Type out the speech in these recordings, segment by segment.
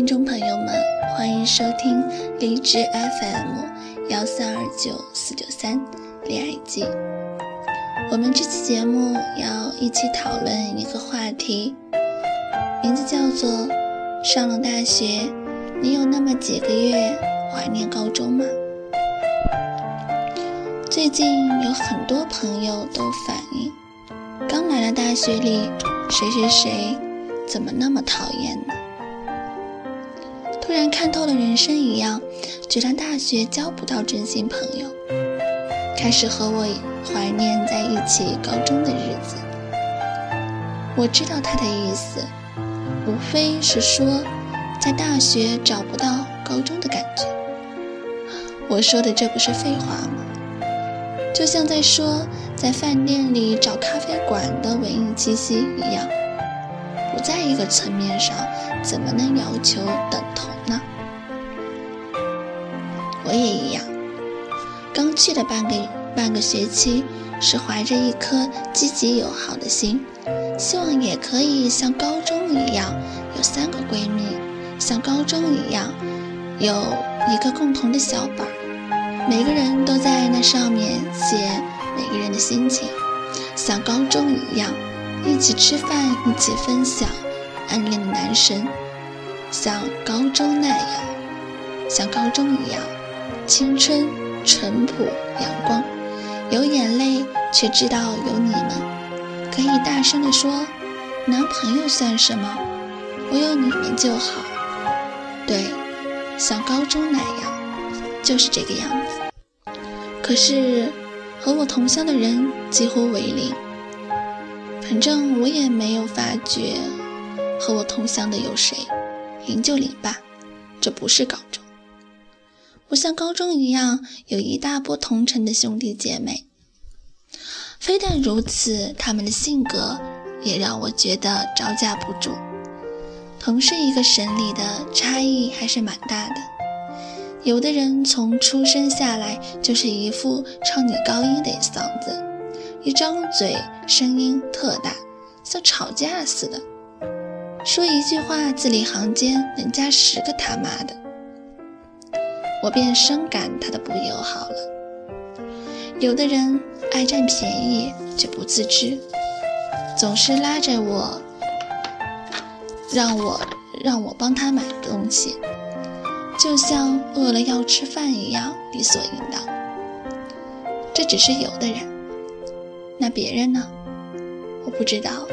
听众朋友们，欢迎收听荔枝 FM 幺三二九四九三恋爱记。我们这期节目要一起讨论一个话题，名字叫做“上了大学，你有那么几个月怀念高中吗？”最近有很多朋友都反映，刚来了大学里，谁谁谁怎么那么讨厌呢？突然看透了人生一样，觉得大学交不到真心朋友，开始和我怀念在一起高中的日子。我知道他的意思，无非是说在大学找不到高中的感觉。我说的这不是废话吗？就像在说在饭店里找咖啡馆的文艺气息一样，不在一个层面上，怎么能要求等同呢？我也一样，刚去的半个半个学期，是怀着一颗积极友好的心，希望也可以像高中一样有三个闺蜜，像高中一样有一个共同的小本儿，每个人都在那上面写每个人的心情，像高中一样一起吃饭，一起分享暗恋的男神，像高中那样，像高中一样。青春淳朴阳光，有眼泪却知道有你们，可以大声地说：“男朋友算什么？我有你们就好。”对，像高中那样，就是这个样子。可是和我同乡的人几乎为零，反正我也没有发觉和我同乡的有谁，零就零吧，这不是高中。我像高中一样，有一大波同城的兄弟姐妹。非但如此，他们的性格也让我觉得招架不住。同是一个省里的，差异还是蛮大的。有的人从出生下来就是一副唱女高音的嗓子，一张嘴声音特大，像吵架似的，说一句话字里行间能加十个他妈的。我便深感他的不友好了。有的人爱占便宜却不自知，总是拉着我，让我让我帮他买东西，就像饿了要吃饭一样理所应当。这只是有的人，那别人呢？我不知道，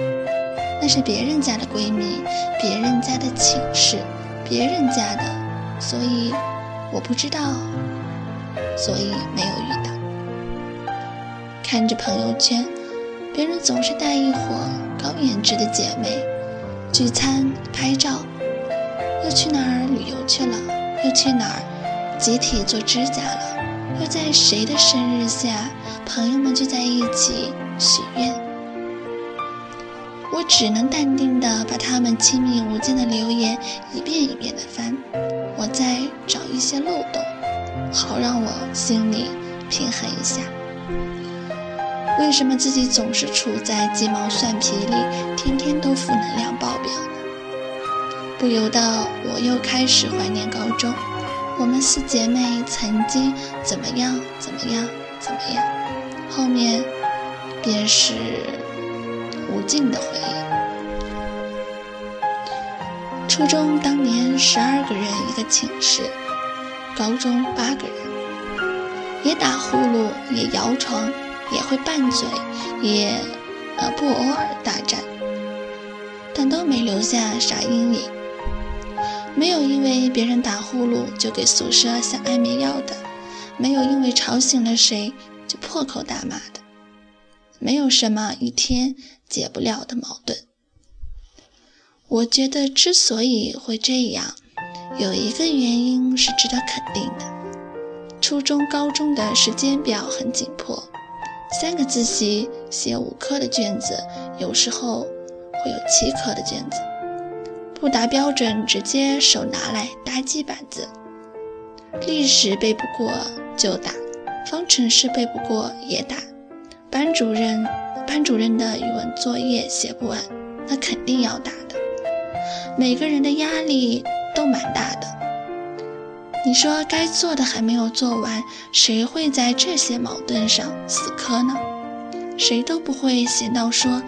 那是别人家的闺蜜，别人家的寝室，别人家的，所以。我不知道，所以没有遇到。看着朋友圈，别人总是带一伙高颜值的姐妹聚餐拍照，又去哪儿旅游去了，又去哪儿集体做指甲了，又在谁的生日下，朋友们聚在一起许愿。我只能淡定地把他们亲密无间的留言一遍一遍地翻。我在找一些漏洞，好让我心里平衡一下。为什么自己总是处在鸡毛蒜皮里，天天都负能量爆表呢？不由得我又开始怀念高中，我们四姐妹曾经怎么样怎么样怎么样，后面便是无尽的回忆。初中当年十二个人一个寝室，高中八个人，也打呼噜，也摇床，也会拌嘴，也呃不偶尔大战，但都没留下啥阴影。没有因为别人打呼噜就给宿舍下安眠药的，没有因为吵醒了谁就破口大骂的，没有什么一天解不了的矛盾。我觉得之所以会这样，有一个原因是值得肯定的：初中、高中的时间表很紧迫，三个自习写五科的卷子，有时候会有七科的卷子，不达标准直接手拿来打几板子。历史背不过就打，方程式背不过也打。班主任班主任的语文作业写不完，那肯定要打的。每个人的压力都蛮大的。你说该做的还没有做完，谁会在这些矛盾上死磕呢？谁都不会闲到说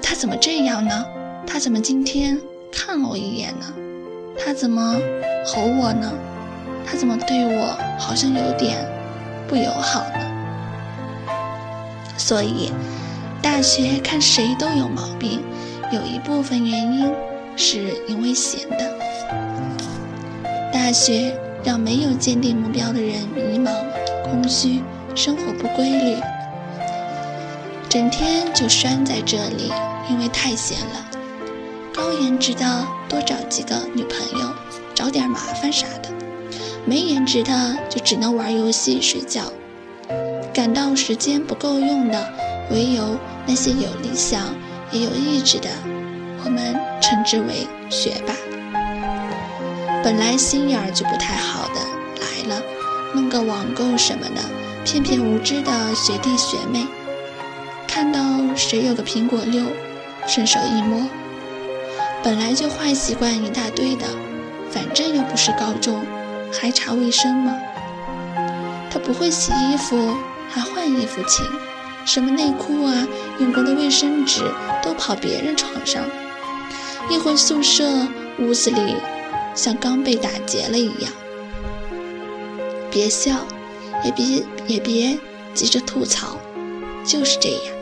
他怎么这样呢？他怎么今天看了我一眼呢？他怎么吼我呢？他怎么对我好像有点不友好呢？所以，大学看谁都有毛病，有一部分原因是因为闲的。大学让没有坚定目标的人迷茫、空虚，生活不规律，整天就拴在这里，因为太闲了。高颜值的多找几个女朋友，找点麻烦啥的；没颜值的就只能玩游戏、睡觉。感到时间不够用的，唯有那些有理想也有意志的，我们称之为学霸。本来心眼儿就不太好的来了，弄个网购什么的，骗骗无知的学弟学妹。看到谁有个苹果六，顺手一摸。本来就坏习惯一大堆的，反正又不是高中，还查卫生吗？他不会洗衣服，还换衣服勤，什么内裤啊，用过的卫生纸都跑别人床上。一回宿舍，屋子里。像刚被打劫了一样，别笑，也别也别急着吐槽，就是这样。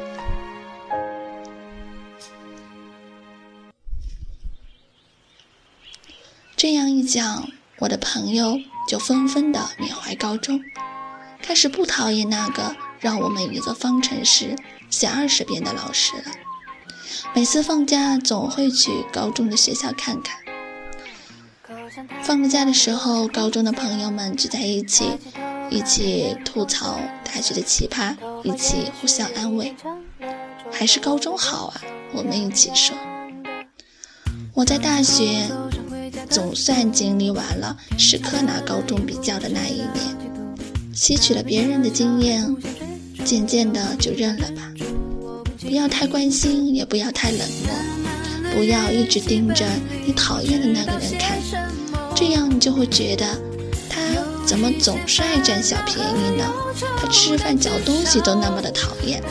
这样一讲，我的朋友就纷纷的缅怀高中，开始不讨厌那个让我们一个方程式写二十遍的老师了。每次放假，总会去高中的学校看看。放了假的时候，高中的朋友们聚在一起，一起吐槽大学的奇葩，一起互相安慰。还是高中好啊！我们一起说。我在大学总算经历完了时刻拿高中比较的那一年，吸取了别人的经验，渐渐的就认了吧。不要太关心，也不要太冷漠，不要一直盯着你讨厌的那个人看。这样你就会觉得，他怎么总是爱占小便宜呢？他吃饭嚼东西都那么的讨厌，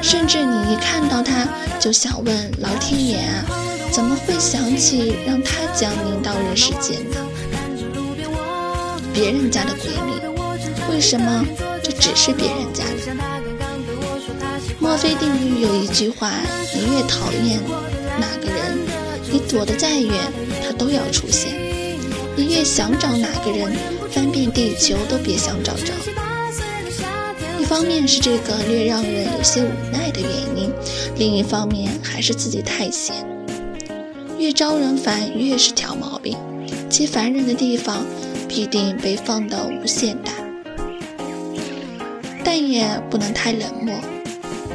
甚至你一看到他就想问老天爷啊，怎么会想起让他降临到人世间呢？别人家的闺蜜，为什么就只是别人家的？墨菲定律有一句话：你越讨厌哪个人，你躲得再远，他都要出现。你越想找哪个人，翻遍地球都别想找着。一方面是这个略让人有些无奈的原因，另一方面还是自己太闲。越招人烦，越是挑毛病，其烦人的地方必定被放得无限大。但也不能太冷漠，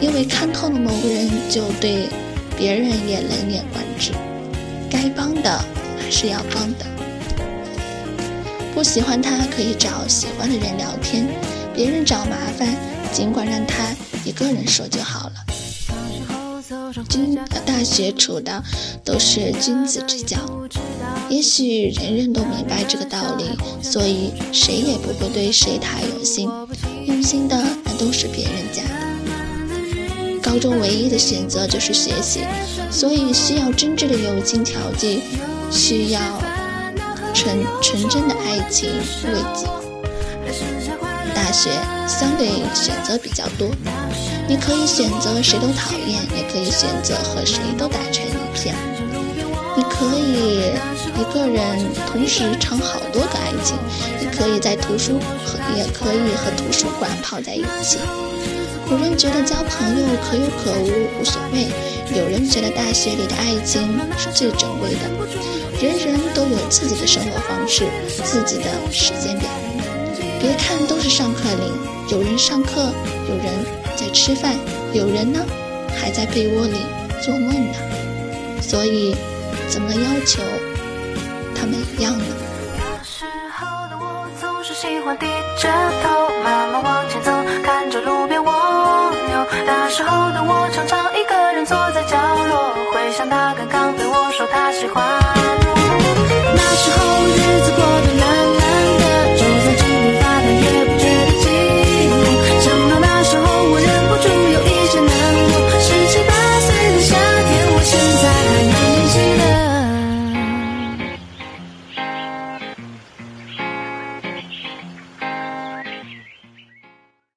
因为看透了某个人，就对别人也冷眼观之。该帮的还是要帮的。不喜欢他，可以找喜欢的人聊天；别人找麻烦，尽管让他一个人说就好了。君大学处的都是君子之交，也许人人都明白这个道理，所以谁也不会对谁太用心。用心的那都是别人家的。高中唯一的选择就是学习，所以需要真挚的友情调剂，需要。纯纯真的爱情慰藉。大学相对选择比较多，你可以选择谁都讨厌，也可以选择和谁都打成一片。你可以一个人同时尝好多个爱情，你可以在图书和也可以和图书馆泡在一起。有人觉得交朋友可有可无，无所谓；有人觉得大学里的爱情是最珍贵的。人人都有自己的生活方式，自己的时间表。别看都是上课铃，有人上课，有人在吃饭，有人呢还在被窝里做梦呢。所以，怎么要求他们一样呢？那时候的我总是喜欢低着头，慢慢往前走，看着路边蜗牛。那时候的我常常一个人坐在角落，回想他刚刚对我说他喜欢。